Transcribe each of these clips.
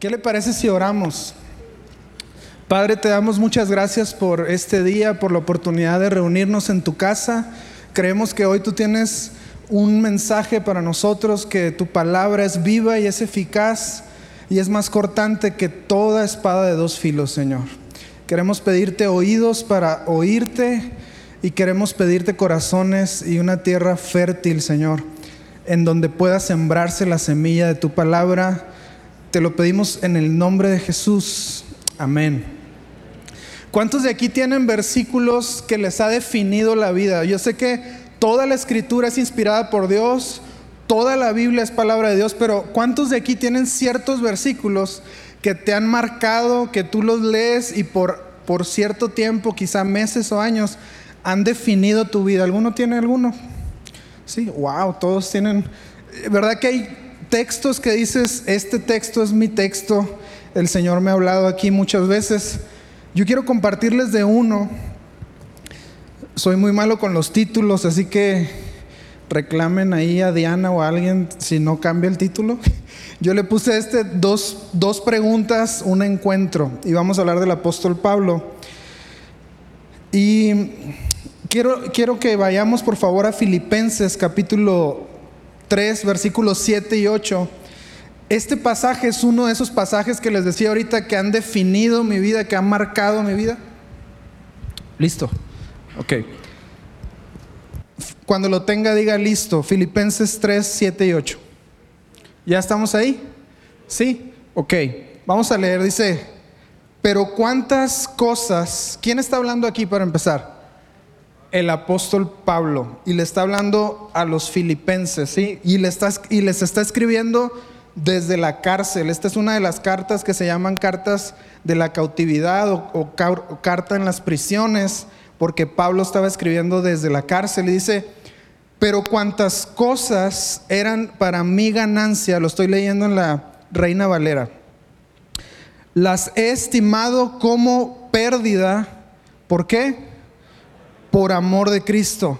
¿Qué le parece si oramos? Padre, te damos muchas gracias por este día, por la oportunidad de reunirnos en tu casa. Creemos que hoy tú tienes un mensaje para nosotros, que tu palabra es viva y es eficaz y es más cortante que toda espada de dos filos, Señor. Queremos pedirte oídos para oírte y queremos pedirte corazones y una tierra fértil, Señor, en donde pueda sembrarse la semilla de tu palabra te lo pedimos en el nombre de Jesús. Amén. ¿Cuántos de aquí tienen versículos que les ha definido la vida? Yo sé que toda la escritura es inspirada por Dios, toda la Biblia es palabra de Dios, pero ¿cuántos de aquí tienen ciertos versículos que te han marcado, que tú los lees y por, por cierto tiempo, quizá meses o años, han definido tu vida? ¿Alguno tiene alguno? Sí, wow, todos tienen. ¿Verdad que hay textos que dices, este texto es mi texto, el Señor me ha hablado aquí muchas veces. Yo quiero compartirles de uno. Soy muy malo con los títulos, así que reclamen ahí a Diana o a alguien si no cambia el título. Yo le puse este dos, dos preguntas, un encuentro, y vamos a hablar del apóstol Pablo. Y quiero, quiero que vayamos por favor a Filipenses capítulo 3, versículos 7 y 8. Este pasaje es uno de esos pasajes que les decía ahorita que han definido mi vida, que han marcado mi vida. Listo. Ok. Cuando lo tenga, diga listo. Filipenses 3, 7 y 8. ¿Ya estamos ahí? Sí. Ok. Vamos a leer. Dice, pero cuántas cosas. ¿Quién está hablando aquí para empezar? El apóstol Pablo y le está hablando a los filipenses, ¿sí? Y, le está, y les está escribiendo desde la cárcel. Esta es una de las cartas que se llaman cartas de la cautividad o, carta en las prisiones, porque Pablo estaba escribiendo desde la cárcel y dice, pero cuantas cosas eran para mi ganancia, lo estoy leyendo en la Reina Valera, las he estimado como pérdida. ¿Por qué? Por amor de Cristo.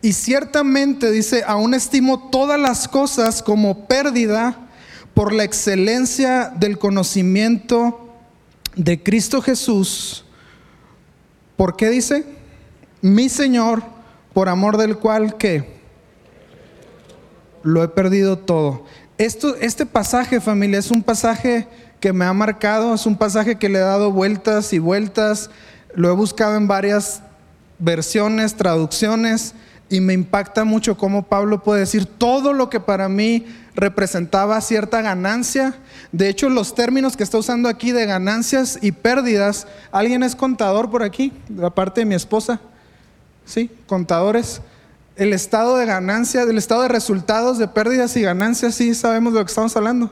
Y ciertamente dice, aún estimo todas las cosas como pérdida por la excelencia del conocimiento de Cristo Jesús. ¿Por qué dice? Mi Señor, por amor del cual que lo he perdido todo. Esto, este pasaje, familia, es un pasaje que me ha marcado, es un pasaje que le he dado vueltas y vueltas, lo he buscado en varias versiones, traducciones, y me impacta mucho cómo Pablo puede decir todo lo que para mí representaba cierta ganancia. De hecho, los términos que está usando aquí de ganancias y pérdidas, ¿alguien es contador por aquí? Aparte de mi esposa. ¿Sí? Contadores. El estado de ganancia, del estado de resultados de pérdidas y ganancias, sí sabemos de lo que estamos hablando.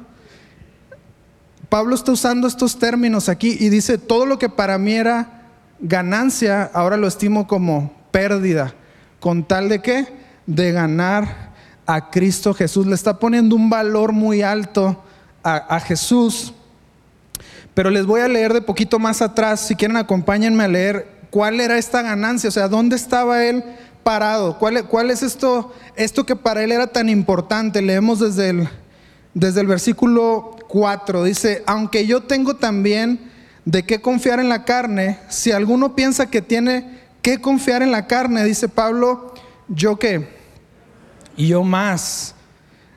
Pablo está usando estos términos aquí y dice, todo lo que para mí era ganancia ahora lo estimo como pérdida, con tal de qué? De ganar a Cristo Jesús. Le está poniendo un valor muy alto a, Jesús. Pero les voy a leer de poquito más atrás, si quieren acompáñenme a leer cuál era esta ganancia, o sea, dónde estaba él parado, cuál, cuál es esto, esto que para él era tan importante. Leemos desde el, desde el versículo 4, dice, aunque yo tengo también de qué confiar en la carne, si alguno piensa que tiene que confiar en la carne, dice Pablo, yo qué, y yo más.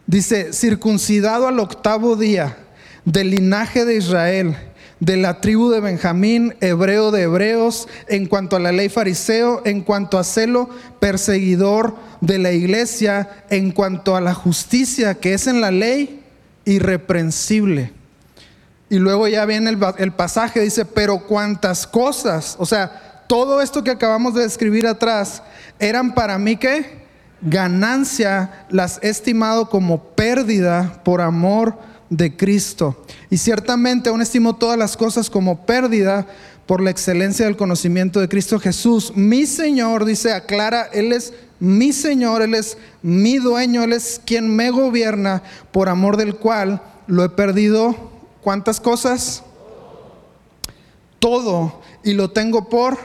Dice, circuncidado al octavo día, del linaje de Israel, de la tribu de Benjamín, hebreo de hebreos, en cuanto a la ley fariseo, en cuanto a celo, perseguidor de la iglesia, en cuanto a la justicia que es en la ley, irreprensible. Y luego ya viene el, pasaje, dice, pero cuántas cosas, o sea, todo esto que acabamos de describir atrás, eran para mí que ganancia, las he estimado como pérdida por amor de Cristo. Y ciertamente aún estimo todas las cosas como pérdida por la excelencia del conocimiento de Cristo Jesús. Mi Señor, dice, aclara, Él es mi Señor, Él es mi dueño, Él es quien me gobierna, por amor del cual lo he perdido ¿Cuántas cosas? Todo. Y lo tengo por...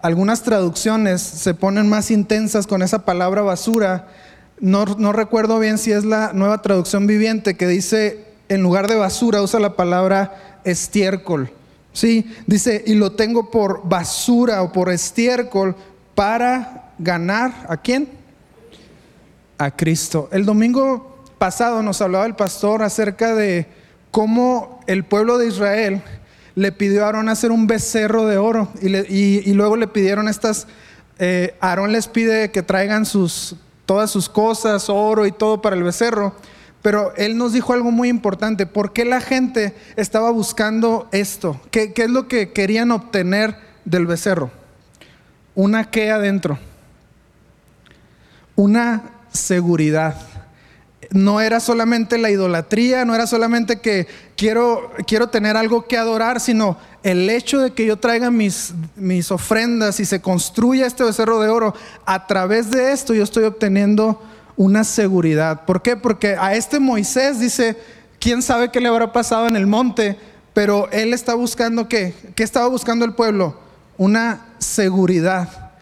Algunas traducciones se ponen más intensas con esa palabra basura. No, recuerdo bien si es la nueva traducción viviente que dice en lugar de basura usa la palabra estiércol. Sí, dice, y lo tengo por basura o por estiércol para ganar a quién? A Cristo. El domingo pasado nos hablaba el pastor acerca de cómo el pueblo de Israel le pidió a Aarón hacer un becerro de oro y, luego le pidieron estas, eh, Aarón les pide que traigan sus, todas sus cosas, oro y todo para el becerro. Pero él nos dijo algo muy importante. ¿Por qué la gente estaba buscando esto? ¿Qué, qué es lo que querían obtener del becerro? Una qué adentro. Una seguridad no era solamente la idolatría, no era solamente que quiero, quiero tener algo que adorar, sino el hecho de que yo traiga mis, mis ofrendas y se construya este becerro de oro, a través de esto yo estoy obteniendo una seguridad. ¿Por qué? Porque a este Moisés dice, quién sabe qué le habrá pasado en el monte, pero él está buscando qué? ¿Qué estaba buscando el pueblo? Una seguridad.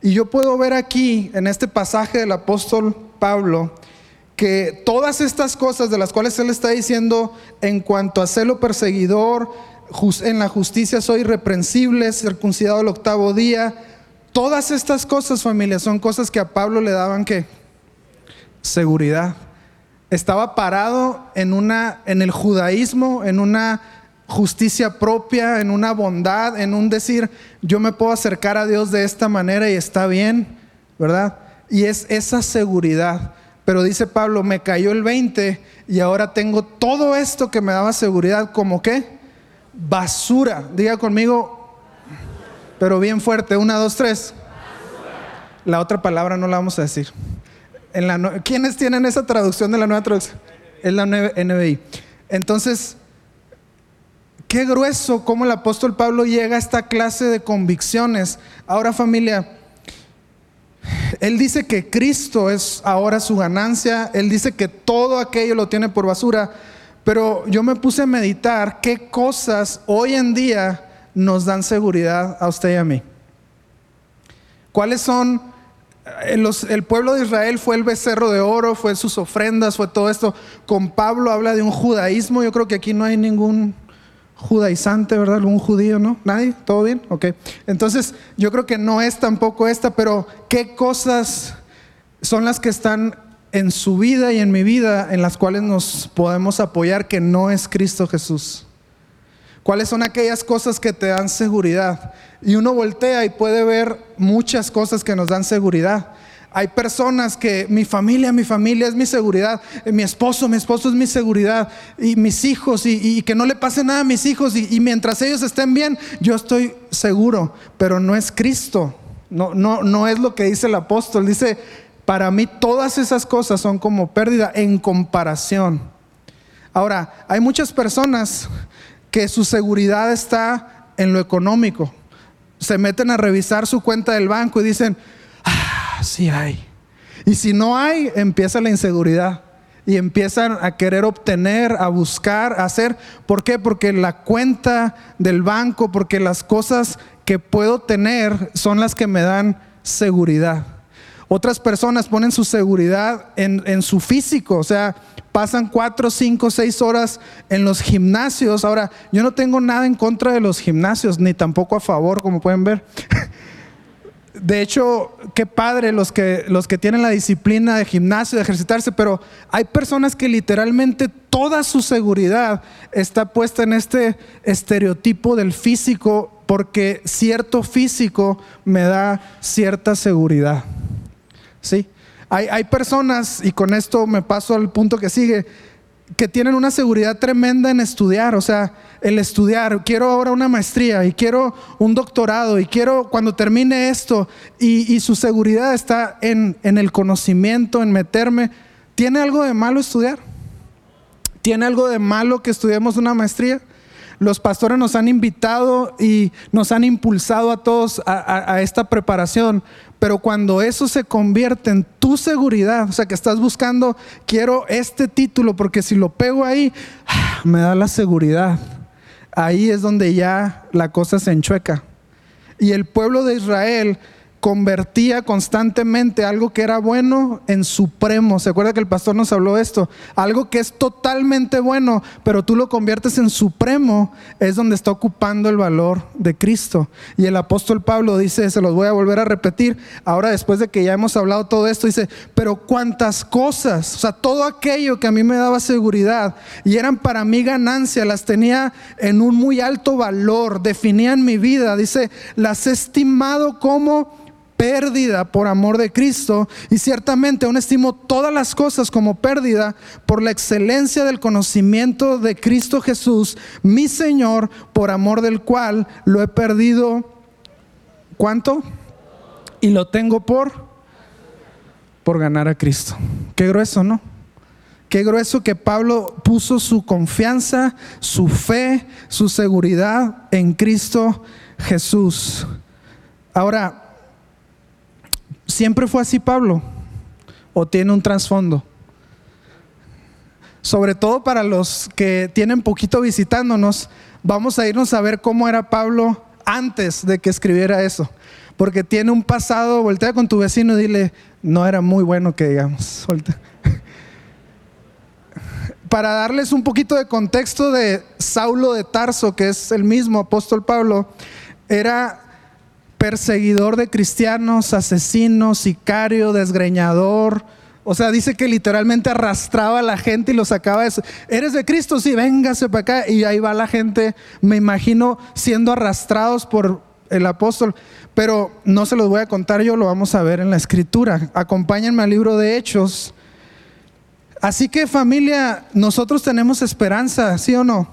Y yo puedo ver aquí, en este pasaje del apóstol Pablo, que todas estas cosas de las cuales él está diciendo en cuanto a celo perseguidor, en la justicia soy irreprensible, circuncidado el octavo día, todas estas cosas, familia, son cosas que a Pablo le daban que seguridad. Estaba parado en una en el judaísmo, en una justicia propia, en una bondad, en un decir, yo me puedo acercar a Dios de esta manera y está bien, ¿verdad? Y es esa seguridad. Pero dice Pablo, me cayó el 20 y ahora tengo todo esto que me daba seguridad, como qué? Basura. Diga conmigo, pero bien fuerte, una, dos, tres. La otra palabra no la vamos a decir. En la, ¿Quiénes tienen esa traducción de la nueva traducción? Es la NBI. Entonces, qué grueso cómo el apóstol Pablo llega a esta clase de convicciones. Ahora familia, él dice que Cristo es ahora su ganancia, Él dice que todo aquello lo tiene por basura, pero yo me puse a meditar qué cosas hoy en día nos dan seguridad a usted y a mí. ¿Cuáles son? Eh, el pueblo de Israel fue el becerro de oro, fue sus ofrendas, fue todo esto. Con Pablo habla de un judaísmo, yo creo que aquí no hay ningún judaizante, ¿verdad? Un judío, ¿no? ¿Nadie? ¿Todo bien? Ok. Entonces, yo creo que no es tampoco esta, pero ¿qué cosas son las que están en su vida y en mi vida en las cuales nos podemos apoyar que no es Cristo Jesús? ¿Cuáles son aquellas cosas que te dan seguridad? Y uno voltea y puede ver muchas cosas que nos dan seguridad. Hay personas que mi familia, mi familia es mi seguridad, eh, mi esposo, mi esposo es mi seguridad, y mis hijos, y, que no le pase nada a mis hijos, y, mientras ellos estén bien, yo estoy seguro, pero no es Cristo, no, no, no es lo que dice el apóstol, dice, para mí todas esas cosas son como pérdida en comparación. Ahora, hay muchas personas que su seguridad está en lo económico, se meten a revisar su cuenta del banco y dicen, sí hay. Y si no hay, empieza la inseguridad. Y empiezan a querer obtener, a buscar, a hacer. ¿Por qué? Porque la cuenta del banco, porque las cosas que puedo tener son las que me dan seguridad. Otras personas ponen su seguridad en, en, su físico, o sea, pasan cuatro, cinco, seis horas en los gimnasios. Ahora, yo no tengo nada en contra de los gimnasios, ni tampoco a favor, como pueden ver. de hecho, qué padre los que, los que tienen la disciplina de gimnasio, de ejercitarse, pero hay personas que literalmente toda su seguridad está puesta en este estereotipo del físico porque cierto físico me da cierta seguridad. ¿Sí? Hay, hay personas, y con esto me paso al punto que sigue, que tienen una seguridad tremenda en estudiar, o sea, el estudiar, quiero ahora una maestría y quiero un doctorado y quiero cuando termine esto y, su seguridad está en, en el conocimiento, en meterme. ¿Tiene algo de malo estudiar? ¿Tiene algo de malo que estudiemos una maestría? Los pastores nos han invitado y nos han impulsado a todos a, esta preparación, pero cuando eso se convierte en tu seguridad, o sea, que estás buscando, quiero este título porque si lo pego ahí, me da la seguridad. Ahí es donde ya la cosa se enchueca. Y el pueblo de Israel convertía constantemente algo que era bueno en supremo. ¿Se acuerda que el pastor nos habló de esto? Algo que es totalmente bueno, pero tú lo conviertes en supremo, es donde está ocupando el valor de Cristo. Y el apóstol Pablo dice, se los voy a volver a repetir, ahora después de que ya hemos hablado todo esto, dice, pero cuántas cosas, o sea, todo aquello que a mí me daba seguridad y eran para mí ganancia, las tenía en un muy alto valor, definían mi vida, dice, las he estimado como pérdida por amor de Cristo y ciertamente aún estimo todas las cosas como pérdida por la excelencia del conocimiento de Cristo Jesús, mi Señor, por amor del cual lo he perdido. ¿Cuánto? Y lo tengo por por ganar a Cristo. Qué grueso, ¿no? Qué grueso que Pablo puso su confianza, su fe, su seguridad en Cristo Jesús. Ahora, ¿Siempre fue así Pablo? ¿O tiene un trasfondo? Sobre todo para los que tienen poquito visitándonos, vamos a irnos a ver cómo era Pablo antes de que escribiera eso. Porque tiene un pasado, voltea con tu vecino y dile, no era muy bueno que digamos. Para darles un poquito de contexto de Saulo de Tarso, que es el mismo apóstol Pablo, era perseguidor de cristianos, asesino, sicario, desgreñador. O sea, dice que literalmente arrastraba a la gente y lo sacaba de eso. ¿Eres de Cristo? Sí, véngase para acá. Y ahí va la gente, me imagino, siendo arrastrados por el apóstol. Pero no se los voy a contar yo, lo vamos a ver en la escritura. Acompáñenme al libro de Hechos. Así que familia, nosotros tenemos esperanza, ¿sí o no?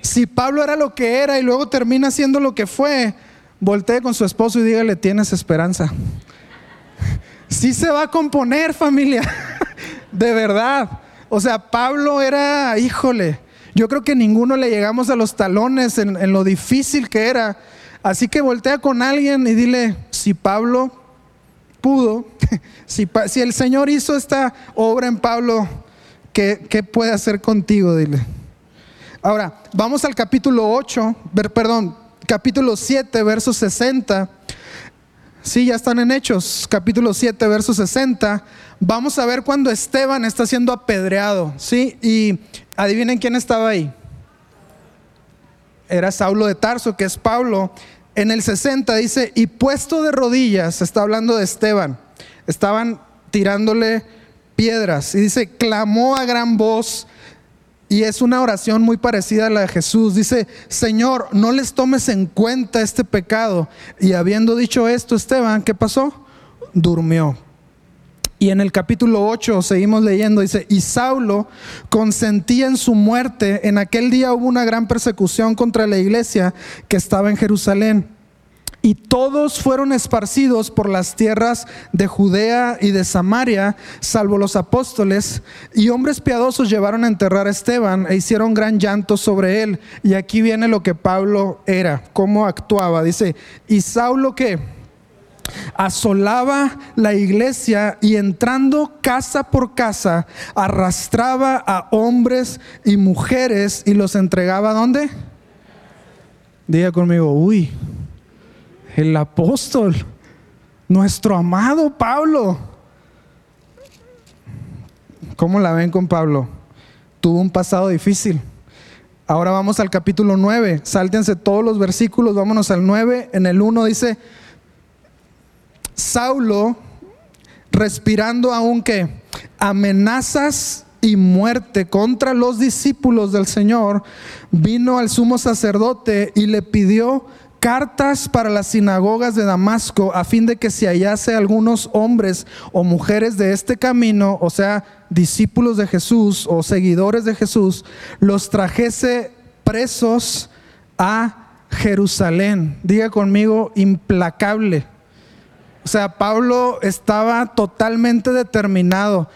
Si Pablo era lo que era y luego termina siendo lo que fue, voltee con su esposo y dígale, tienes esperanza. Sí se va a componer familia, de verdad. O sea, Pablo era, híjole, yo creo que ninguno le llegamos a los talones en, lo difícil que era. Así que voltea con alguien y dile, si Pablo pudo, si, el Señor hizo esta obra en Pablo, ¿qué, ¿qué, puede hacer contigo? Dile. Ahora, vamos al capítulo 8, perdón, capítulo 7, verso 60. Sí, ya están en Hechos, capítulo 7, verso 60. Vamos a ver cuando Esteban está siendo apedreado, ¿sí? Y adivinen quién estaba ahí. Era Saulo de Tarso, que es Pablo. En el 60 dice, y puesto de rodillas, está hablando de Esteban, estaban tirándole piedras. Y dice, clamó a gran voz y es una oración muy parecida a la de Jesús. Dice, Señor, no les tomes en cuenta este pecado. Y habiendo dicho esto, Esteban, ¿qué pasó? Durmió. Y en el capítulo 8 seguimos leyendo, dice, y Saulo consentía en su muerte. En aquel día hubo una gran persecución contra la iglesia que estaba en Jerusalén. Y todos fueron esparcidos por las tierras de Judea y de Samaria, salvo los apóstoles, y hombres piadosos llevaron a enterrar a Esteban e hicieron gran llanto sobre él. Y aquí viene lo que Pablo era, cómo actuaba. Dice, ¿y Saulo qué? Asolaba la iglesia y entrando casa por casa, arrastraba a hombres y mujeres y los entregaba dónde? Diga conmigo, uy el apóstol, nuestro amado Pablo. ¿Cómo la ven con Pablo? Tuvo un pasado difícil. Ahora vamos al capítulo 9. Sáltense todos los versículos, vámonos al 9. En el 1 dice, Saulo, respirando aunque amenazas y muerte contra los discípulos del Señor, vino al sumo sacerdote y le pidió cartas para las sinagogas de Damasco a fin de que si hallase algunos hombres o mujeres de este camino, o sea, discípulos de Jesús o seguidores de Jesús, los trajese presos a Jerusalén. Diga conmigo, implacable. O sea, Pablo estaba totalmente determinado.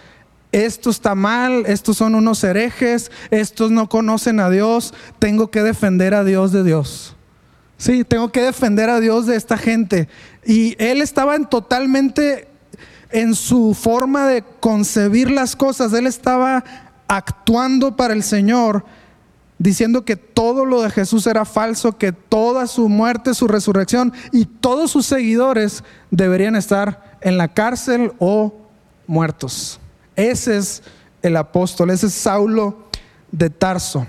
Esto está mal, estos son unos herejes, estos no conocen a Dios, tengo que defender a Dios de Dios. Sí, tengo que defender a Dios de esta gente. Y él estaba en totalmente en su forma de concebir las cosas, él estaba actuando para el Señor diciendo que todo lo de Jesús era falso, que toda su muerte, su resurrección y todos sus seguidores deberían estar en la cárcel o muertos. Ese es el apóstol, ese es Saulo de Tarso.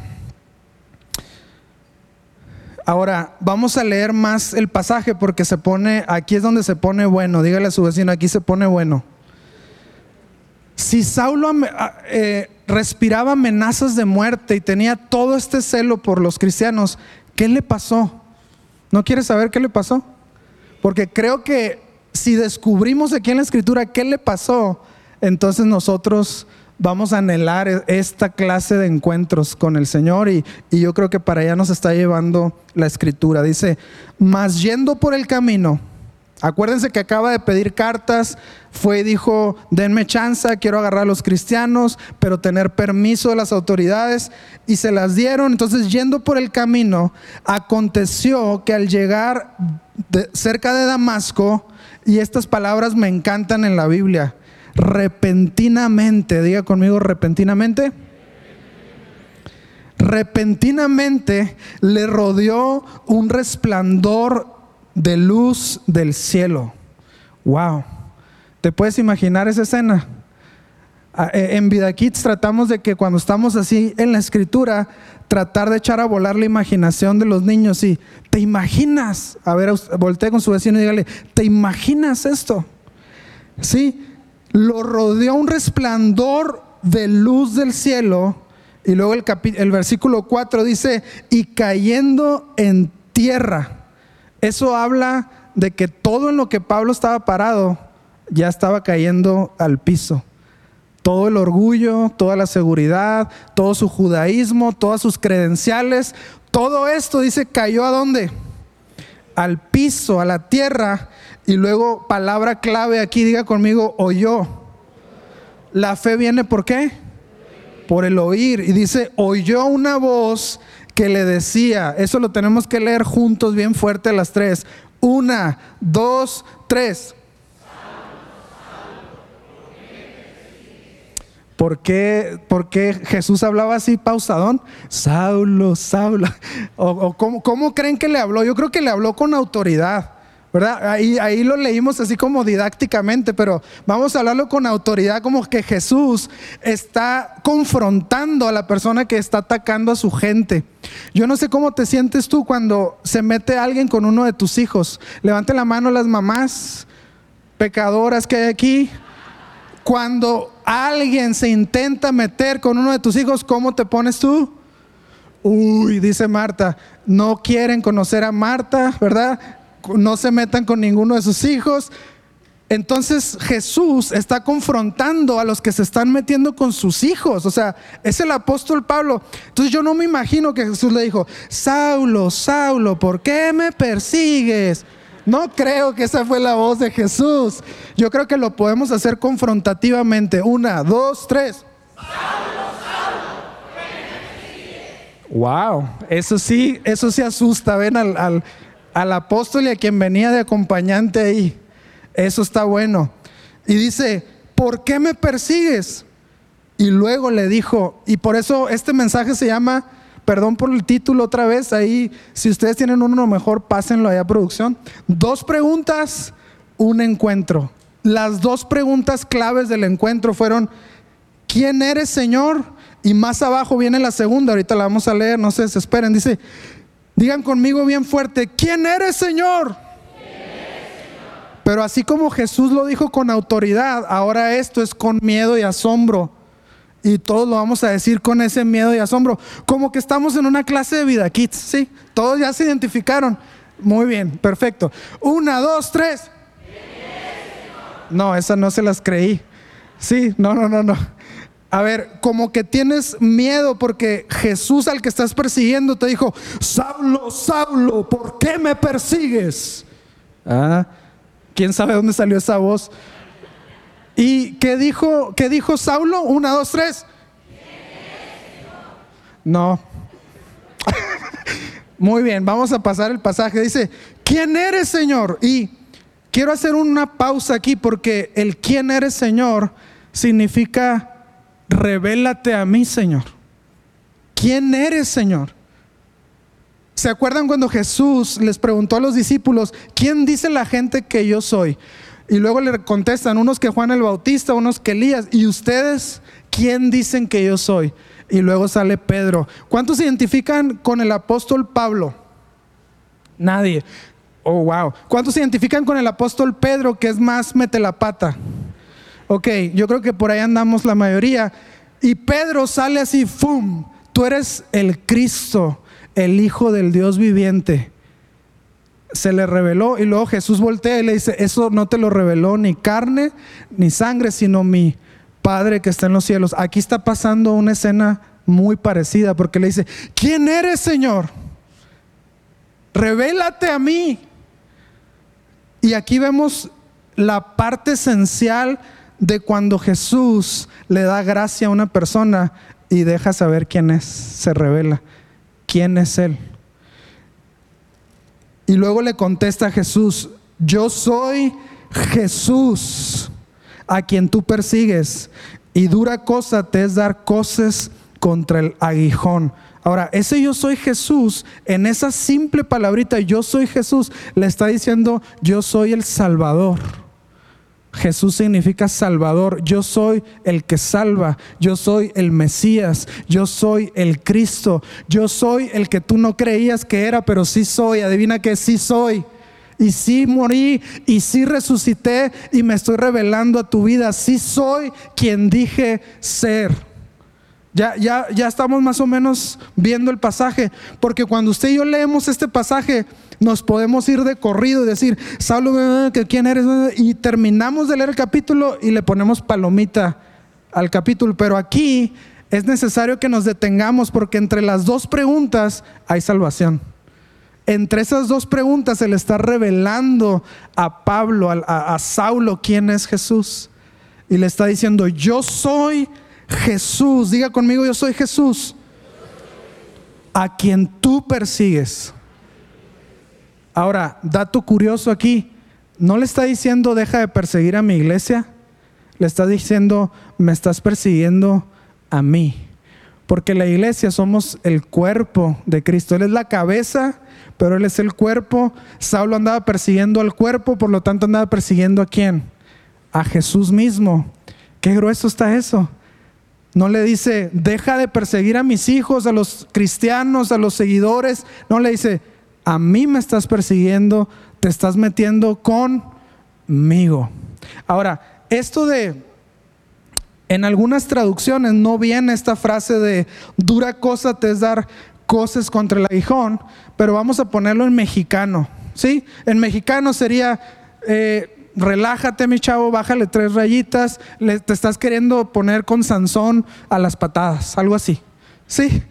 Ahora, vamos a leer más el pasaje porque se pone, aquí es donde se pone bueno, dígale a su vecino, aquí se pone bueno. Si Saulo eh, respiraba amenazas de muerte y tenía todo este celo por los cristianos, ¿qué le pasó? ¿No quieres saber qué le pasó? Porque creo que si descubrimos aquí en la escritura qué le pasó, entonces nosotros vamos a anhelar e-, esta clase de encuentros con el Señor y, yo creo que para allá nos está llevando la escritura. Dice, mas yendo por el camino, acuérdense que acaba de pedir cartas, fue y dijo, denme chance, quiero agarrar a los cristianos, pero tener permiso de las autoridades y se las dieron. Entonces yendo por el camino, aconteció que al llegar cerca de Damasco, y estas palabras me encantan en la Biblia, repentinamente, diga conmigo repentinamente. Repentinamente le rodeó un resplandor de luz del cielo. Wow. ¿Te puedes imaginar esa escena? Ah, eh, en Vida Kids tratamos de que cuando estamos así en la escritura, tratar de echar a volar la imaginación de los niños y te imaginas, a ver, voltee con su vecino y dígale, ¿te imaginas esto? Sí, lo rodeó un resplandor de luz del cielo. Y luego el, el versículo 4 dice, y cayendo en tierra. Eso habla de que todo en lo que Pablo estaba parado ya estaba cayendo al piso. Todo el orgullo, toda la seguridad, todo su judaísmo, todas sus credenciales, todo esto dice cayó a dónde? Al piso, a la tierra. Y luego, palabra clave aquí, diga conmigo, oyó. La fe viene por qué? Por el oír. Y dice, oyó una voz que le decía, eso lo tenemos que leer juntos bien fuerte las tres. Una, dos, tres. ¿Por qué, ¿Por qué, Jesús hablaba así pausadón? Saulo, Saulo. ¿O, cómo, creen que le habló? Yo creo que le habló con autoridad. ¿verdad? Ahí, ahí lo leímos así como didácticamente, pero vamos a hablarlo con autoridad, como que Jesús está confrontando a la persona que está atacando a su gente. Yo no sé cómo te sientes tú cuando se mete alguien con uno de tus hijos. Levante la mano las mamás pecadoras que hay aquí. Cuando alguien se intenta meter con uno de tus hijos, ¿cómo te pones tú? Uy, dice Marta, no quieren conocer a Marta, ¿verdad? no se metan con ninguno de sus hijos. Entonces Jesús está confrontando a los que se están metiendo con sus hijos. O sea, es el apóstol Pablo. Entonces yo no me imagino que Jesús le dijo, Saulo, Saulo, ¿por qué me persigues? No creo que esa fue la voz de Jesús. Yo creo que lo podemos hacer confrontativamente. Una, dos, tres. Wow, eso sí, eso sí asusta. Ven al al apóstol y a quien venía de acompañante ahí. Eso está bueno. Y dice, ¿por qué me persigues? Y luego le dijo, y por eso este mensaje se llama, perdón por el título otra vez, ahí, si ustedes tienen uno mejor, pásenlo allá a producción. Dos preguntas, un encuentro. Las dos preguntas claves del encuentro fueron, ¿quién eres Señor? Y más abajo viene la segunda, ahorita la vamos a leer, no se desesperen, dice, Digan conmigo bien fuerte, ¿quién eres Señor? Pero así como Jesús lo dijo con autoridad, ahora esto es con miedo y asombro. Y todos lo vamos a decir con ese miedo y asombro. Como que estamos en una clase de vida, kids, ¿sí? Todos ya se identificaron. Muy bien, perfecto. Una, dos, tres. No, esa no se las creí. Sí, no, no, no, no. A ver, como que tienes miedo porque Jesús al que estás persiguiendo te dijo, Saulo, Saulo, ¿por qué me persigues? Ah, ¿quién sabe dónde salió esa voz? ¿Y qué dijo, qué dijo Saulo? Una, dos, tres. No. Muy bien, vamos a pasar el pasaje. Dice, ¿quién eres, Señor? Y quiero hacer una pausa aquí porque el quién eres, Señor significa revélate a mí, Señor. ¿quién eres, Señor? ¿Se acuerdan cuando Jesús les preguntó a los discípulos, ¿quién dice la gente que yo soy? Y luego le contestan unos que Juan el Bautista, unos que Elías. ¿Y ustedes quién dicen que yo soy? Y luego sale Pedro. ¿Cuántos se identifican con el apóstol Pablo? Nadie. Oh, wow. ¿Cuántos se identifican con el apóstol Pedro, que es más mete la pata? Ok, yo creo que por ahí andamos la mayoría. Y Pedro sale así, ¡fum! Tú eres el Cristo, el Hijo del Dios viviente se le reveló y luego Jesús voltea y le dice, eso no te lo reveló ni carne ni sangre, sino mi Padre que está en los cielos. Aquí está pasando una escena muy parecida porque le dice, ¿quién eres Señor? Revélate a mí. Y aquí vemos la parte esencial de cuando Jesús le da gracia a una persona y deja saber quién es, se revela, quién es Él. Y luego le contesta Jesús, yo soy Jesús a quien tú persigues y dura cosa te es dar cosas contra el aguijón. Ahora, ese yo soy Jesús, en esa simple palabrita, yo soy Jesús, le está diciendo, yo soy el Salvador. Jesús significa Salvador. Yo soy el que salva. Yo soy el Mesías. Yo soy el Cristo. Yo soy el que tú no creías que era, pero sí soy. Adivina que sí soy. Y sí morí y sí resucité y me estoy revelando a tu vida. Sí soy quien dije ser. Ya, ya, ya estamos más o menos viendo el pasaje. Porque cuando usted y yo leemos este pasaje, nos podemos ir de corrido y decir, Saulo, ¿quién eres? Y terminamos de leer el capítulo y le ponemos palomita al capítulo. Pero aquí es necesario que nos detengamos porque entre las dos preguntas hay salvación. Entre esas dos preguntas se le está revelando a Pablo, a, a Saulo, quién es Jesús. Y le está diciendo, yo soy Jesús. Diga conmigo, yo soy Jesús. A quien tú persigues. Ahora, dato curioso aquí, no le está diciendo deja de perseguir a mi iglesia, le está diciendo me estás persiguiendo a mí. Porque la iglesia somos el cuerpo de Cristo. Él es la cabeza, pero Él es el cuerpo. Saulo andaba persiguiendo al cuerpo, por lo tanto andaba persiguiendo a quién? A Jesús mismo. Qué grueso está eso. No le dice, deja de perseguir a mis hijos, a los cristianos, a los seguidores. No le dice, a mí me estás persiguiendo, te estás metiendo conmigo. Ahora, esto de, en algunas traducciones no viene esta frase de dura cosa te es dar cosas contra el aguijón, pero vamos a ponerlo en mexicano, ¿sí? En mexicano sería... Eh, relájate mi chavo, bájale tres rayitas, te estás queriendo poner con Sansón a las patadas, algo así. Sí,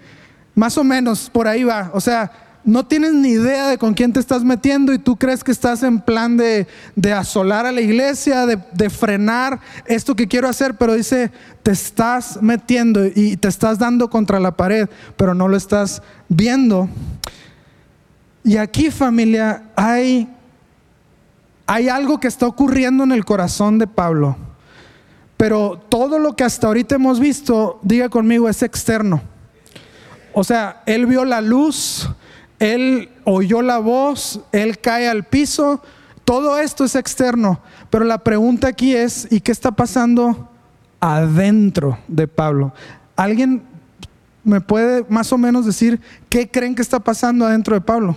más o menos, por ahí va. O sea, no tienes ni idea de con quién te estás metiendo y tú crees que estás en plan de, asolar a la iglesia, de, de, frenar esto que quiero hacer, pero dice, te estás metiendo y te estás dando contra la pared, pero no lo estás viendo. Y aquí familia, hay, hay algo que está ocurriendo en el corazón de Pablo, pero todo lo que hasta ahorita hemos visto, diga conmigo, es externo. O sea, él vio la luz, él oyó la voz, él cae al piso, todo esto es externo, pero la pregunta aquí es, ¿y qué está pasando adentro de Pablo? ¿Alguien me puede más o menos decir qué creen que está pasando adentro de Pablo?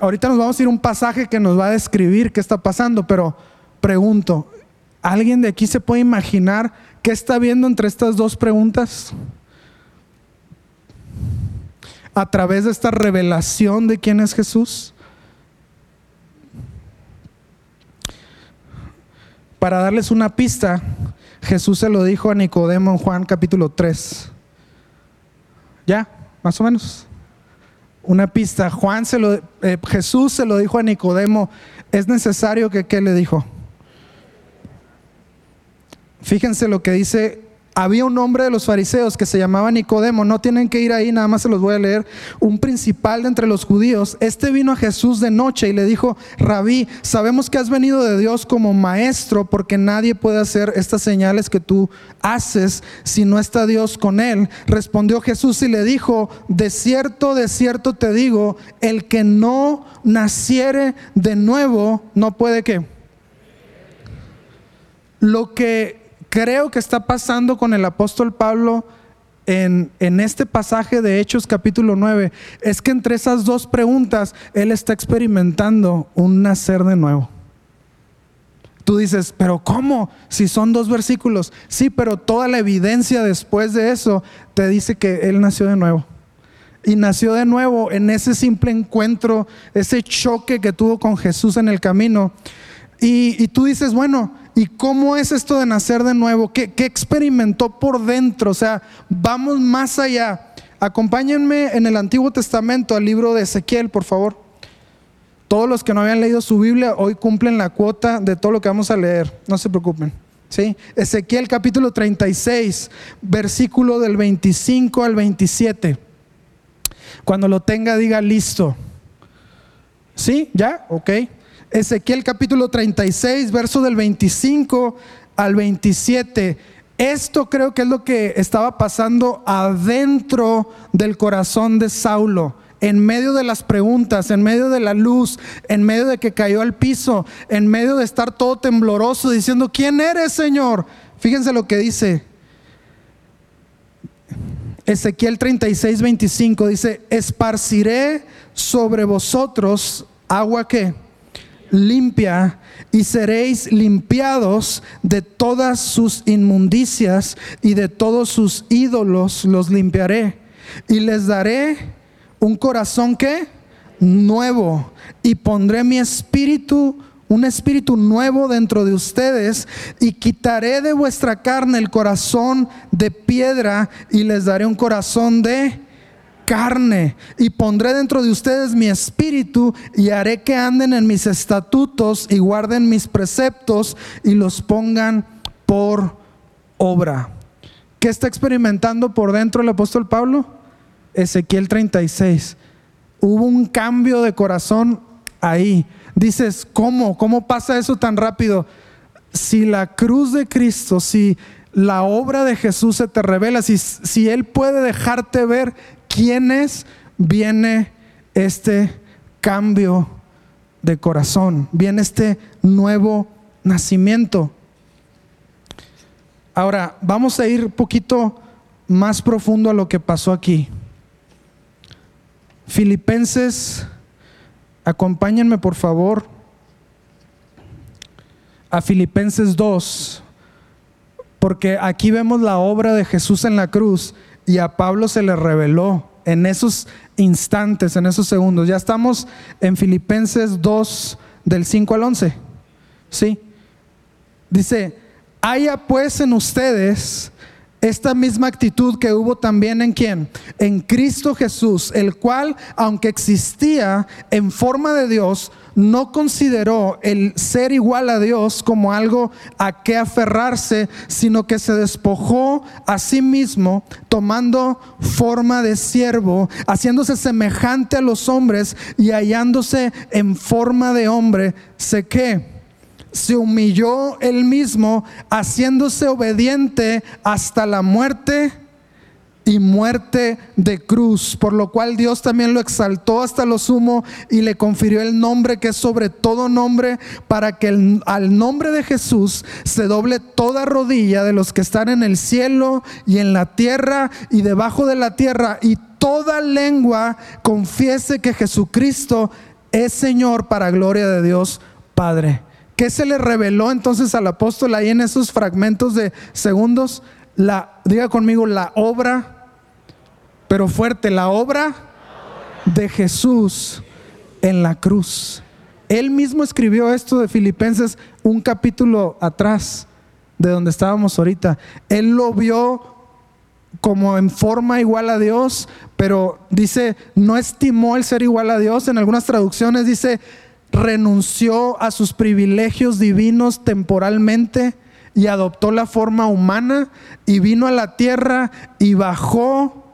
Ahorita nos vamos a ir a un pasaje que nos va a describir qué está pasando, pero pregunto, ¿alguien de aquí se puede imaginar qué está viendo entre estas dos preguntas? a través de esta revelación de quién es Jesús? Para darles una pista, Jesús se lo dijo a Nicodemo en Juan capítulo 3. ¿Ya? Más o menos. Una pista. Juan se lo, eh, Jesús se lo dijo a Nicodemo. Es necesario que, ¿qué le dijo? Fíjense lo que dice había un hombre de los fariseos que se llamaba Nicodemo, no tienen que ir ahí, nada más se los voy a leer, un principal de entre los judíos. Este vino a Jesús de noche y le dijo, rabí, sabemos que has venido de Dios como maestro porque nadie puede hacer estas señales que tú haces si no está Dios con él. Respondió Jesús y le dijo, de cierto, de cierto te digo, el que no naciere de nuevo no puede que. Lo que creo que está pasando con el apóstol Pablo en, en, este pasaje de Hechos capítulo 9 es que entre esas dos preguntas él está experimentando un nacer de nuevo. Tú dices, pero ¿cómo? Si son dos versículos. Sí, pero toda la evidencia después de eso te dice que él nació de nuevo. Y nació de nuevo en ese simple encuentro, ese choque que tuvo con Jesús en el camino. Y, y tú dices, bueno, ¿Y cómo es esto de nacer de nuevo? ¿Qué, experimentó por dentro? O sea, vamos más allá. Acompáñenme en el Antiguo Testamento al libro de Ezequiel, por favor. Todos los que no habían leído su Biblia hoy cumplen la cuota de todo lo que vamos a leer. No se preocupen. ¿Sí? Ezequiel capítulo 36, versículo del 25 al 27. Cuando lo tenga, diga listo. ¿Sí? ¿Ya? Ok. Ezequiel capítulo 36, verso del 25 al 27. Esto creo que es lo que estaba pasando adentro del corazón de Saulo, en medio de las preguntas, en medio de la luz, en medio de que cayó al piso, en medio de estar todo tembloroso, diciendo, ¿quién eres, Señor? Fíjense lo que dice. Ezequiel 36, 25 dice, esparciré sobre vosotros agua que limpia y seréis limpiados de todas sus inmundicias y de todos sus ídolos los limpiaré. Y les daré un corazón que nuevo y pondré mi espíritu un espíritu nuevo dentro de ustedes y quitaré de vuestra carne el corazón de piedra y les daré un corazón de carne y pondré dentro de ustedes mi espíritu y haré que anden en mis estatutos y guarden mis preceptos y los pongan por obra. ¿Qué está experimentando por dentro el apóstol Pablo? Ezequiel 36. Hubo un cambio de corazón ahí. Dices, ¿cómo? ¿Cómo pasa eso tan rápido? Si la cruz de Cristo, si la obra de Jesús se te revela, si, si Él puede dejarte ver quiénes viene este cambio de corazón, viene este nuevo nacimiento. Ahora, vamos a ir un poquito más profundo a lo que pasó aquí. Filipenses, acompáñenme por favor a Filipenses 2, porque aquí vemos la obra de Jesús en la cruz y a Pablo se le reveló en esos instantes, en esos segundos. Ya estamos en Filipenses 2 del 5 al 11. ¿Sí? Dice, haya pues en ustedes esta misma actitud que hubo también en quién? En Cristo Jesús, el cual, aunque existía en forma de Dios, no consideró el ser igual a Dios como algo a que aferrarse, sino que se despojó a sí mismo, tomando forma de siervo, haciéndose semejante a los hombres y hallándose en forma de hombre, sé que se humilló él mismo, haciéndose obediente hasta la muerte y muerte de cruz, por lo cual Dios también lo exaltó hasta lo sumo y le confirió el nombre que es sobre todo nombre, para que al nombre de Jesús se doble toda rodilla de los que están en el cielo y en la tierra y debajo de la tierra, y toda lengua confiese que Jesucristo es Señor para gloria de Dios Padre. ¿Qué se le reveló entonces al apóstol ahí en esos fragmentos de segundos? La, diga conmigo, la obra, pero fuerte, la obra de Jesús en la cruz. Él mismo escribió esto de Filipenses un capítulo atrás de donde estábamos ahorita. Él lo vio como en forma igual a Dios, pero dice, no estimó el ser igual a Dios. En algunas traducciones dice, renunció a sus privilegios divinos temporalmente y adoptó la forma humana y vino a la tierra y bajó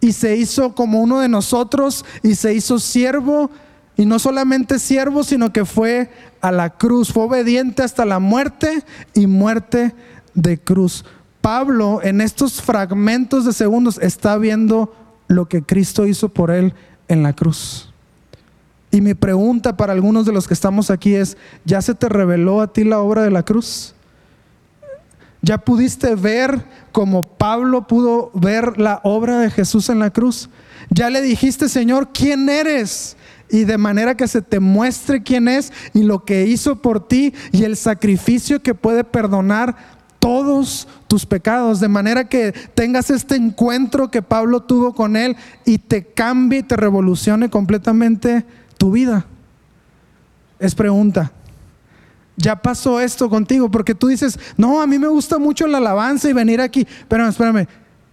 y se hizo como uno de nosotros y se hizo siervo y no solamente siervo, sino que fue a la cruz, fue obediente hasta la muerte y muerte de cruz. Pablo en estos fragmentos de segundos está viendo lo que Cristo hizo por él en la cruz. Y mi pregunta para algunos de los que estamos aquí es, ¿ya se te reveló a ti la obra de la cruz? ¿Ya pudiste ver como Pablo pudo ver la obra de Jesús en la cruz? ¿Ya le dijiste, Señor, quién eres? Y de manera que se te muestre quién es y lo que hizo por ti y el sacrificio que puede perdonar todos tus pecados, de manera que tengas este encuentro que Pablo tuvo con él y te cambie y te revolucione completamente tu vida. Es pregunta. Ya pasó esto contigo, porque tú dices, no, a mí me gusta mucho la alabanza y venir aquí. Pero espérame,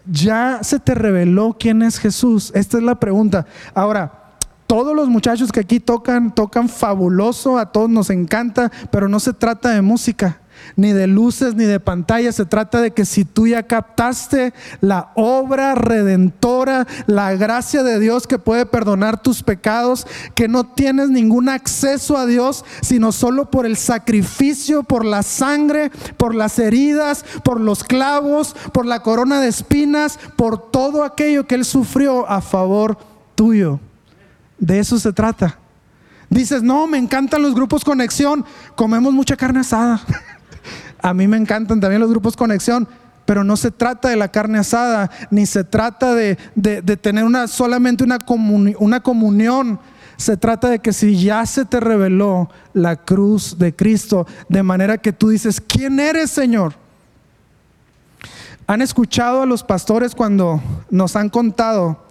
ya se te reveló quién es Jesús. Esta es la pregunta. Ahora, todos los muchachos que aquí tocan, tocan fabuloso, a todos nos encanta, pero no se trata de música ni de luces, ni de pantallas. Se trata de que si tú ya captaste la obra redentora, la gracia de Dios que puede perdonar tus pecados, que no tienes ningún acceso a Dios, sino solo por el sacrificio, por la sangre, por las heridas, por los clavos, por la corona de espinas, por todo aquello que Él sufrió a favor tuyo. De eso se trata. Dices, no, me encantan los grupos conexión, comemos mucha carne asada. A mí me encantan también los grupos conexión, pero no se trata de la carne asada, ni se trata de, tener una, solamente una, una comunión. Se trata de que si ya se te reveló la cruz de Cristo, de manera que tú dices, ¿quién eres, Señor? ¿Han escuchado a los pastores cuando nos han contado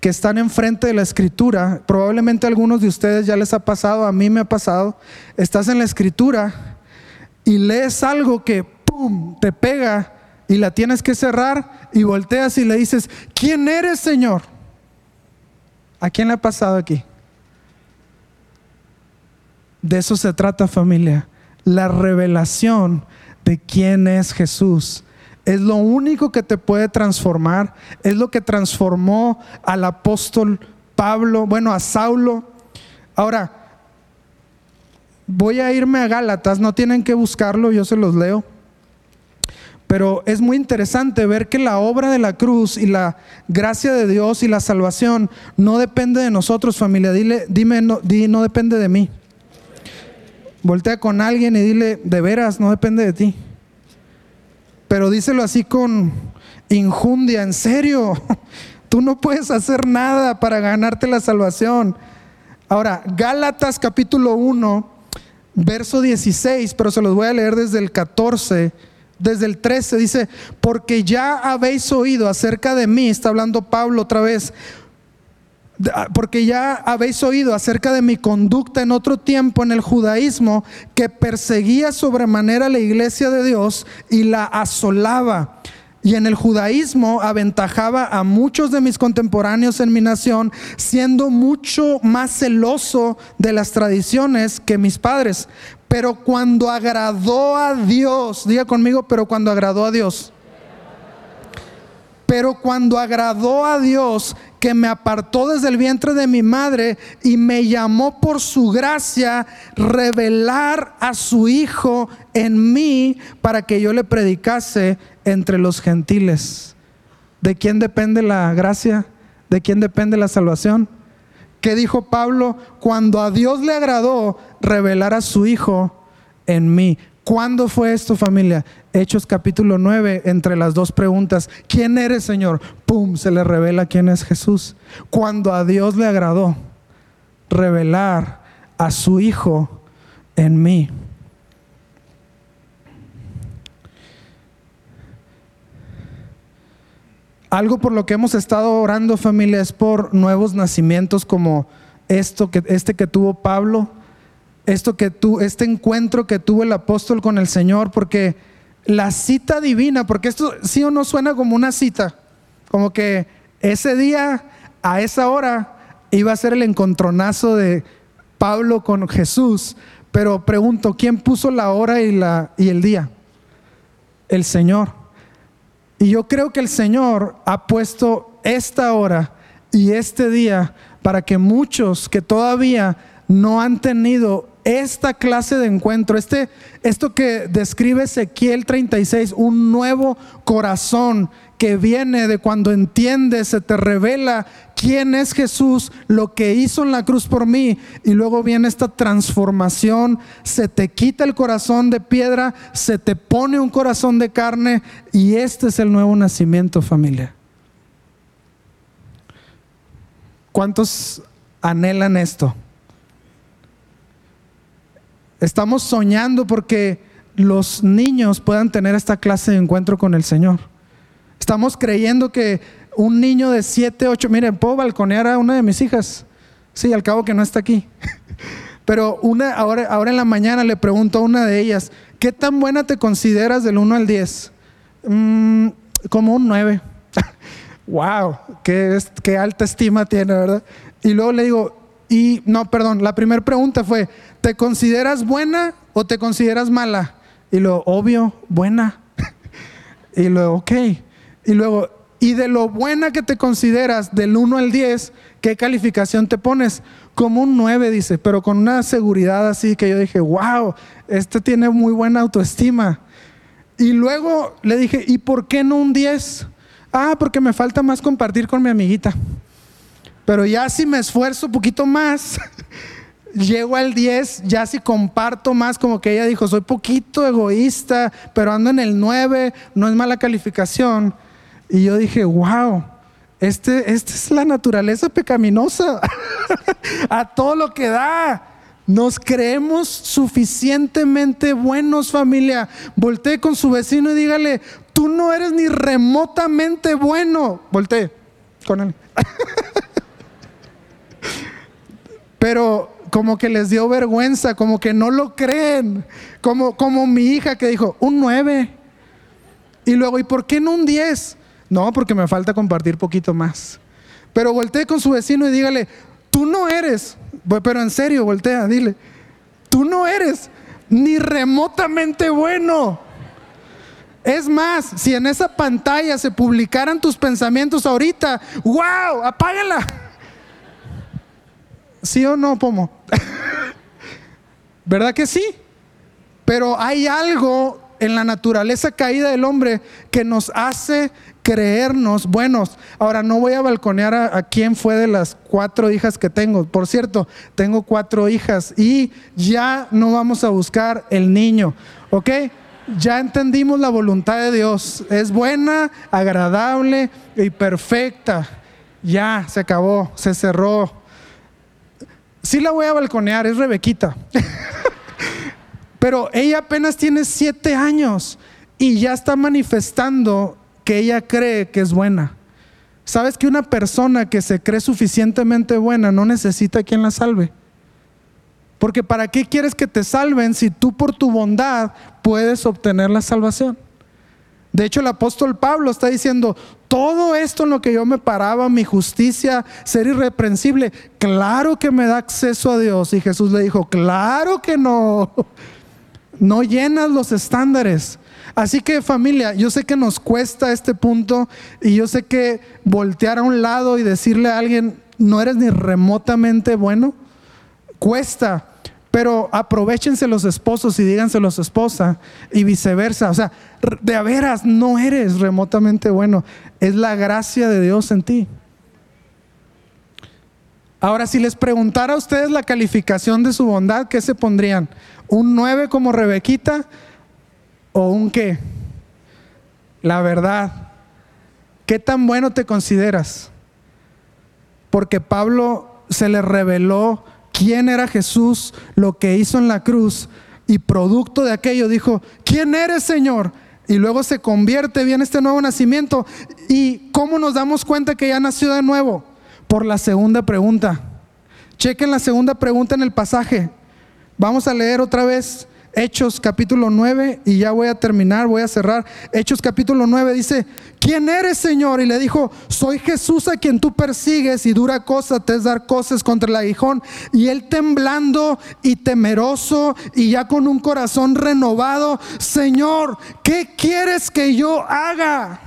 que están enfrente de la escritura? Probablemente a algunos de ustedes ya les ha pasado, a mí me ha pasado. Estás en la escritura y lees algo que, ¡pum!, te pega y la tienes que cerrar y volteas y le dices, ¿quién eres, Señor? ¿A quién le ha pasado aquí? De eso se trata familia. La revelación de quién es Jesús. Es lo único que te puede transformar. Es lo que transformó al apóstol Pablo, bueno, a Saulo. Ahora, voy a irme a Gálatas, no tienen que buscarlo, yo se los leo. Pero es muy interesante ver que la obra de la cruz y la gracia de Dios y la salvación no depende de nosotros, familia. Dile, dime, no, no depende de mí. Voltea con alguien y dile, de veras, no depende de ti. Pero díselo así con injundia, en serio. Tú no puedes hacer nada para ganarte la salvación. Ahora, Gálatas capítulo 1, verso 16, pero se los voy a leer desde el 14, desde el 13, dice, porque ya habéis oído acerca de mí, está hablando Pablo otra vez, ah, porque ya habéis oído acerca de mi conducta en otro tiempo en el judaísmo, que perseguía sobremanera la iglesia de Dios y la asolaba y en el judaísmo aventajaba a muchos de mis contemporáneos en mi nación, siendo mucho más celoso de las tradiciones que mis padres. Pero cuando agradó a Dios, diga conmigo, pero cuando agradó a Dios. Pero cuando agradó a Dios, que me apartó desde el vientre de mi madre y me llamó por su gracia, revelar a su Hijo en mí para que yo le predicase entre los gentiles. ¿De quién depende la gracia? ¿De quién depende la salvación? ¿Qué dijo Pablo? Cuando a Dios le agradó revelar a su Hijo en mí. ¿Cuándo fue esto, familia? Hechos capítulo 9, entre las dos preguntas, ¿quién eres, Señor? ¡Pum! Se le revela quién es Jesús. Cuando a Dios le agradó revelar a su Hijo en mí. Algo por lo que hemos estado orando, familia, es por nuevos nacimientos como esto que, este que tuvo Pablo, esto que tu, este encuentro que tuvo el apóstol con el Señor, porque la cita divina, porque esto sí o no suena como una cita, como que ese día, a esa hora, iba a ser el encontronazo de Pablo con Jesús, pero pregunto, ¿quién puso la hora y, la, y el día? el Señor. Y yo creo que el Señor ha puesto esta hora y este día para que muchos que todavía no han tenido esta clase de encuentro, este, esto que describe Ezequiel 36, un nuevo corazón que viene de cuando entiendes, se te revela quién es Jesús, lo que hizo en la cruz por mí, y luego viene esta transformación, se te quita el corazón de piedra, se te pone un corazón de carne, y este es el nuevo nacimiento familia. ¿Cuántos anhelan esto? Estamos soñando porque los niños puedan tener esta clase de encuentro con el Señor. Estamos creyendo que un niño de 7, 8, miren, puedo balconear a una de mis hijas. Sí, al cabo que no está aquí. Pero una, ahora, ahora en la mañana le pregunto a una de ellas, ¿qué tan buena te consideras del 1 al 10? Mm, como un 9. wow, qué, qué alta estima tiene, ¿verdad? Y luego le digo, y no, perdón, la primera pregunta fue, ¿te consideras buena o te consideras mala? Y lo obvio, buena. y luego, ok. Y luego, y de lo buena que te consideras del 1 al 10, ¿qué calificación te pones? Como un 9, dice, pero con una seguridad así que yo dije, wow, este tiene muy buena autoestima. Y luego le dije, ¿y por qué no un 10? Ah, porque me falta más compartir con mi amiguita. Pero ya si me esfuerzo un poquito más, llego al 10, ya si comparto más, como que ella dijo, soy poquito egoísta, pero ando en el 9, no es mala calificación. Y yo dije, wow, este, esta es la naturaleza pecaminosa. a todo lo que da. Nos creemos suficientemente buenos, familia. Voltee con su vecino y dígale, tú no eres ni remotamente bueno. Voltee con él. Pero como que les dio vergüenza, como que no lo creen. Como, como mi hija que dijo, un 9. Y luego, ¿y por qué no un 10? No, porque me falta compartir poquito más. Pero voltee con su vecino y dígale, tú no eres, pero en serio, voltea, dile, tú no eres ni remotamente bueno. Es más, si en esa pantalla se publicaran tus pensamientos ahorita, wow, apágala. ¿Sí o no, Pomo? ¿Verdad que sí? Pero hay algo en la naturaleza caída del hombre que nos hace creernos buenos. Ahora, no voy a balconear a, quién fue de las cuatro hijas que tengo. Por cierto, tengo cuatro hijas y ya no vamos a buscar el niño, ¿ok? Ya entendimos la voluntad de Dios. Es buena, agradable y perfecta. Ya, se acabó, se cerró. Sí la voy a balconear, es Rebequita. Pero ella apenas tiene siete años y ya está manifestando que ella cree que es buena. ¿Sabes que una persona que se cree suficientemente buena no necesita quien la salve? Porque ¿para qué quieres que te salven si tú por tu bondad puedes obtener la salvación? De hecho, el apóstol Pablo está diciendo, todo esto en lo que yo me paraba, mi justicia, ser irreprensible, claro que me da acceso a Dios. Y Jesús le dijo, claro que no no llenas los estándares. Así que familia, yo sé que nos cuesta este punto y yo sé que voltear a un lado y decirle a alguien, no eres ni remotamente bueno, cuesta. Pero aprovechense los esposos y díganse los esposa y viceversa. O sea, de veras no eres remotamente bueno. Es la gracia de Dios en ti. Ahora, si les preguntara a ustedes la calificación de su bondad, ¿qué se pondrían? ¿Un 9 como Rebequita o un qué? La verdad, ¿qué tan bueno te consideras? Porque Pablo se le reveló quién era Jesús, lo que hizo en la cruz, y producto de aquello dijo, ¿quién eres Señor? Y luego se convierte bien este nuevo nacimiento. ¿Y cómo nos damos cuenta que ya nació de nuevo? Por la segunda pregunta. Chequen la segunda pregunta en el pasaje. Vamos a leer otra vez Hechos capítulo 9, y ya voy a terminar, voy a cerrar. Hechos capítulo 9 dice, ¿quién eres Señor? Y le dijo, soy Jesús a quien tú persigues y dura cosa te es dar cosas contra el aguijón. Y él temblando y temeroso y ya con un corazón renovado, Señor, ¿qué quieres que yo haga?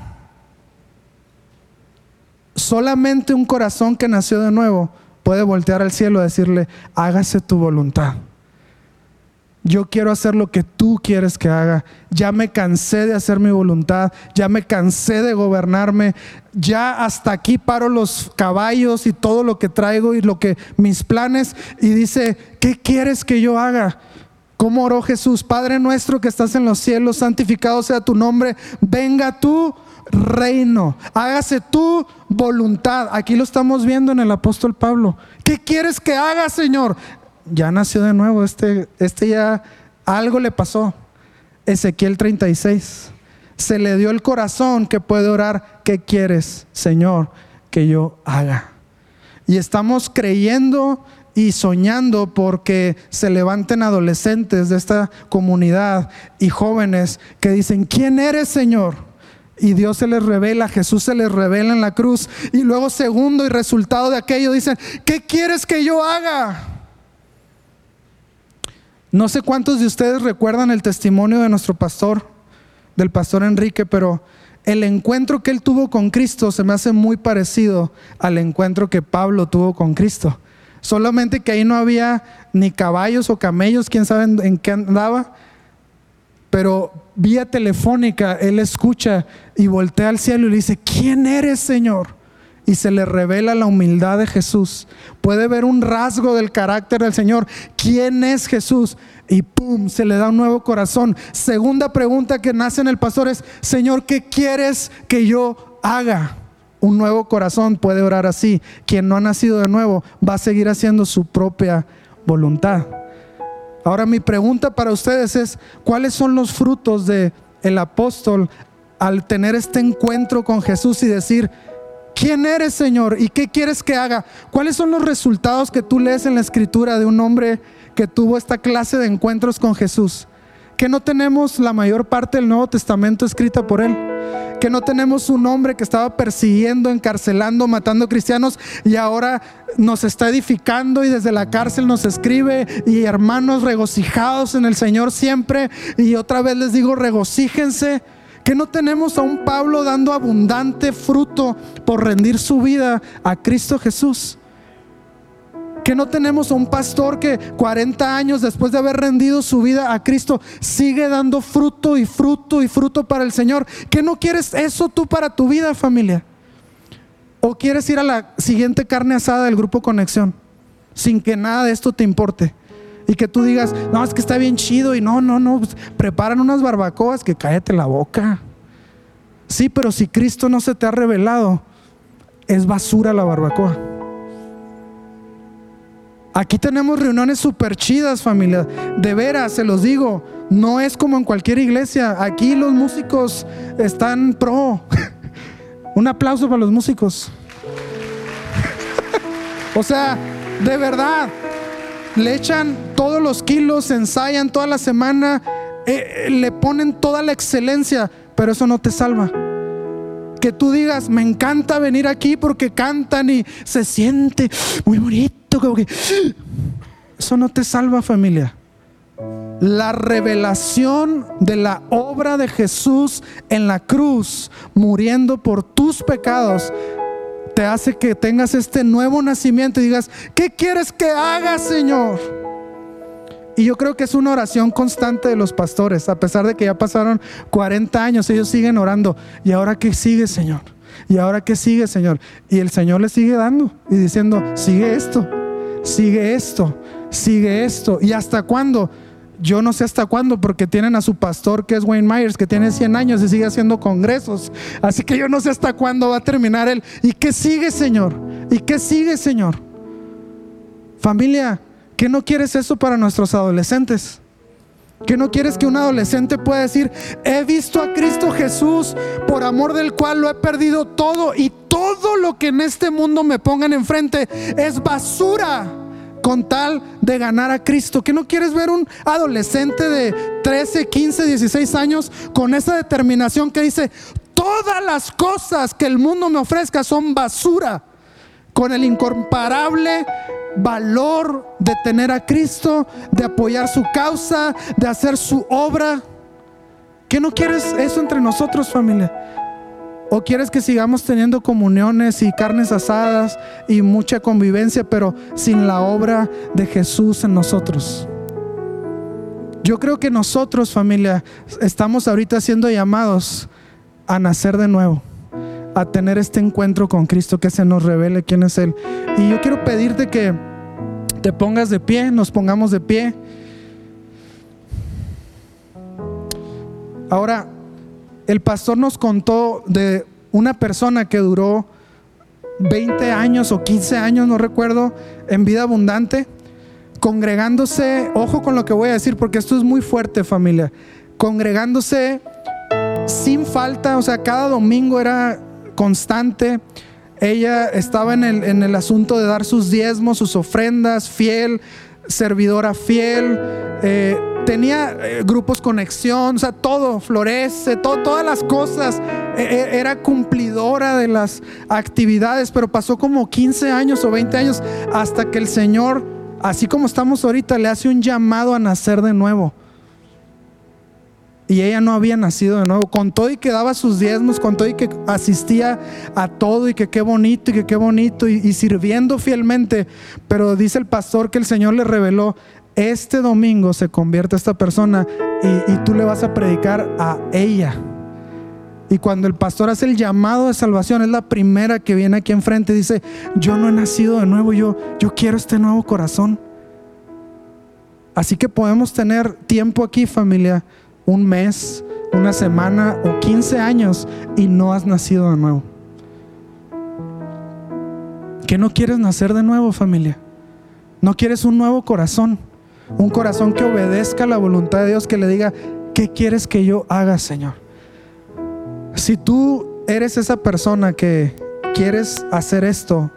Solamente un corazón que nació de nuevo puede voltear al cielo y decirle, hágase tu voluntad. Yo quiero hacer lo que tú quieres que haga. Ya me cansé de hacer mi voluntad. Ya me cansé de gobernarme. Ya hasta aquí paro los caballos y todo lo que traigo y lo que mis planes. Y dice, ¿qué quieres que yo haga? ¿Cómo oró Jesús? Padre nuestro que estás en los cielos, santificado sea tu nombre. Venga tu reino. Hágase tu voluntad. Aquí lo estamos viendo en el apóstol Pablo. ¿Qué quieres que haga, Señor? Ya nació de nuevo, este, este ya algo le pasó. Ezequiel 36. Se le dio el corazón que puede orar, ¿qué quieres, Señor, que yo haga? Y estamos creyendo y soñando porque se levanten adolescentes de esta comunidad y jóvenes que dicen, ¿quién eres, Señor? Y Dios se les revela, Jesús se les revela en la cruz. Y luego segundo y resultado de aquello dicen, ¿qué quieres que yo haga? No sé cuántos de ustedes recuerdan el testimonio de nuestro pastor, del pastor Enrique, pero el encuentro que él tuvo con Cristo se me hace muy parecido al encuentro que Pablo tuvo con Cristo. Solamente que ahí no había ni caballos o camellos, quién sabe en qué andaba, pero vía telefónica él escucha y voltea al cielo y le dice, ¿quién eres, Señor? Y se le revela la humildad de Jesús. Puede ver un rasgo del carácter del Señor. ¿Quién es Jesús? Y pum, se le da un nuevo corazón. Segunda pregunta que nace en el pastor es, Señor, ¿qué quieres que yo haga? Un nuevo corazón puede orar así. Quien no ha nacido de nuevo va a seguir haciendo su propia voluntad. Ahora mi pregunta para ustedes es, ¿cuáles son los frutos de el apóstol al tener este encuentro con Jesús y decir, ¿Quién eres, Señor? ¿Y qué quieres que haga? ¿Cuáles son los resultados que tú lees en la escritura de un hombre que tuvo esta clase de encuentros con Jesús? Que no tenemos la mayor parte del Nuevo Testamento escrita por él. Que no tenemos un hombre que estaba persiguiendo, encarcelando, matando cristianos y ahora nos está edificando y desde la cárcel nos escribe y hermanos regocijados en el Señor siempre. Y otra vez les digo, regocíjense que no tenemos a un Pablo dando abundante fruto por rendir su vida a Cristo Jesús. Que no tenemos a un pastor que 40 años después de haber rendido su vida a Cristo sigue dando fruto y fruto y fruto para el Señor. Que no quieres eso tú para tu vida, familia. O quieres ir a la siguiente carne asada del grupo Conexión sin que nada de esto te importe. Y que tú digas, no, es que está bien chido y no, no, no, pues, preparan unas barbacoas que cállate la boca. Sí, pero si Cristo no se te ha revelado, es basura la barbacoa. Aquí tenemos reuniones súper chidas, familia. De veras, se los digo, no es como en cualquier iglesia. Aquí los músicos están pro. Un aplauso para los músicos. o sea, de verdad, le echan todos los kilos, ensayan toda la semana, eh, eh, le ponen toda la excelencia, pero eso no te salva. Que tú digas, me encanta venir aquí porque cantan y se siente muy bonito, como que eso no te salva familia. La revelación de la obra de Jesús en la cruz, muriendo por tus pecados, te hace que tengas este nuevo nacimiento y digas, ¿qué quieres que haga, Señor? Y yo creo que es una oración constante de los pastores, a pesar de que ya pasaron 40 años, ellos siguen orando. ¿Y ahora qué sigue, Señor? ¿Y ahora qué sigue, Señor? Y el Señor le sigue dando y diciendo, sigue esto, sigue esto, sigue esto. ¿Y hasta cuándo? Yo no sé hasta cuándo, porque tienen a su pastor que es Wayne Myers, que tiene 100 años y sigue haciendo congresos. Así que yo no sé hasta cuándo va a terminar él. ¿Y qué sigue, Señor? ¿Y qué sigue, Señor? Familia, ¿qué no quieres eso para nuestros adolescentes? ¿Qué no quieres que un adolescente pueda decir, he visto a Cristo Jesús por amor del cual lo he perdido todo y todo lo que en este mundo me pongan enfrente es basura con tal de ganar a Cristo. ¿Que no quieres ver un adolescente de 13, 15, 16 años con esa determinación que dice, todas las cosas que el mundo me ofrezca son basura? Con el incomparable valor de tener a Cristo, de apoyar su causa, de hacer su obra. ¿Qué no quieres eso entre nosotros, familia? ¿O quieres que sigamos teniendo comuniones y carnes asadas y mucha convivencia, pero sin la obra de Jesús en nosotros? Yo creo que nosotros, familia, estamos ahorita siendo llamados a nacer de nuevo, a tener este encuentro con Cristo, que se nos revele quién es Él. Y yo quiero pedirte que te pongas de pie, nos pongamos de pie. Ahora, el pastor nos contó de una persona que duró 20 años o 15 años, no recuerdo, en vida abundante, congregándose, ojo con lo que voy a decir porque esto es muy fuerte familia, congregándose sin falta, o sea, cada domingo era constante. Ella estaba en el, en el asunto de dar sus diezmos, sus ofrendas, fiel, servidora fiel. Eh, tenía eh, grupos conexión, o sea, todo florece, todas las cosas. E, e, era cumplidora de las actividades, pero pasó como 15 años o 20 años hasta que el Señor, así como estamos ahorita, le hace un llamado a nacer de nuevo. Y ella no había nacido de nuevo. Con todo y que daba sus diezmos, con todo y que asistía a todo y que qué bonito y que qué bonito y, y sirviendo fielmente. Pero dice el pastor que el Señor le reveló, este domingo se convierte esta persona y, tú le vas a predicar a ella. Y cuando el pastor hace el llamado de salvación, es la primera que viene aquí enfrente y dice, yo no he nacido de nuevo, yo, yo quiero este nuevo corazón. Así que podemos tener tiempo aquí familia, un mes, una semana o 15 años y no has nacido de nuevo. ¿Que no quieres nacer de nuevo familia? ¿No quieres un nuevo corazón? Un corazón que obedezca la voluntad de Dios, que le diga, ¿qué quieres que yo haga, Señor? Si tú eres esa persona que quieres hacer esto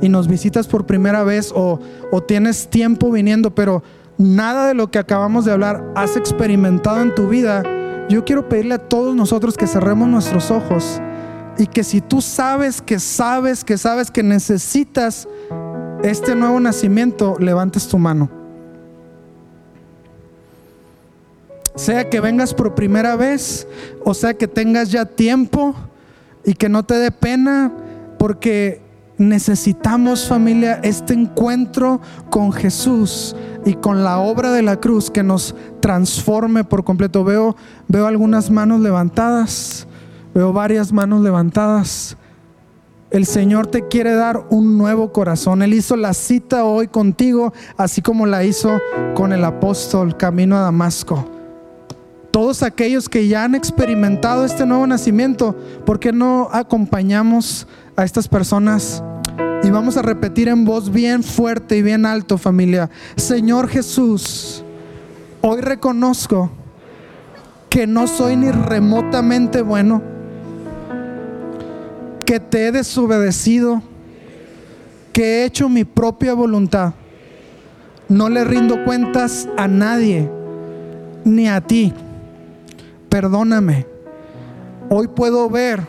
y nos visitas por primera vez o, tienes tiempo viniendo, pero nada de lo que acabamos de hablar has experimentado en tu vida, yo quiero pedirle a todos nosotros que cerremos nuestros ojos y que si tú sabes que sabes que sabes que necesitas este nuevo nacimiento, levantes tu mano. Sea que vengas por primera vez, o sea que tengas ya tiempo y que no te dé pena, porque necesitamos familia este encuentro con Jesús y con la obra de la cruz que nos transforme por completo. Veo, veo algunas manos levantadas, veo varias manos levantadas. El Señor te quiere dar un nuevo corazón. Él hizo la cita hoy contigo, así como la hizo con el apóstol camino a Damasco todos aquellos que ya han experimentado este nuevo nacimiento, ¿por qué no acompañamos a estas personas? Y vamos a repetir en voz bien fuerte y bien alto, familia. Señor Jesús, hoy reconozco que no soy ni remotamente bueno, que te he desobedecido, que he hecho mi propia voluntad. No le rindo cuentas a nadie, ni a ti perdóname. Hoy puedo ver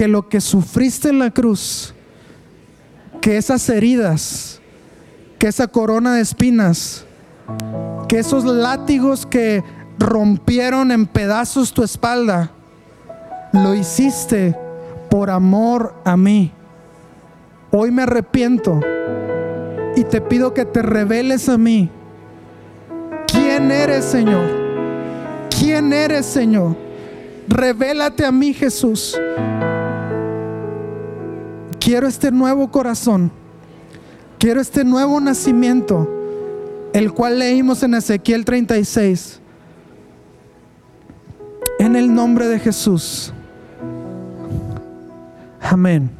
que lo que sufriste en la cruz, que esas heridas, que esa corona de espinas, que esos látigos que rompieron en pedazos tu espalda, lo hiciste por amor a mí. Hoy me arrepiento y te pido que te reveles a mí. ¿Quién eres, Señor? ¿Quién eres, Señor? Revélate a mí, Jesús. Quiero este nuevo corazón. Quiero este nuevo nacimiento, el cual leímos en Ezequiel 36. En el nombre de Jesús. Amén.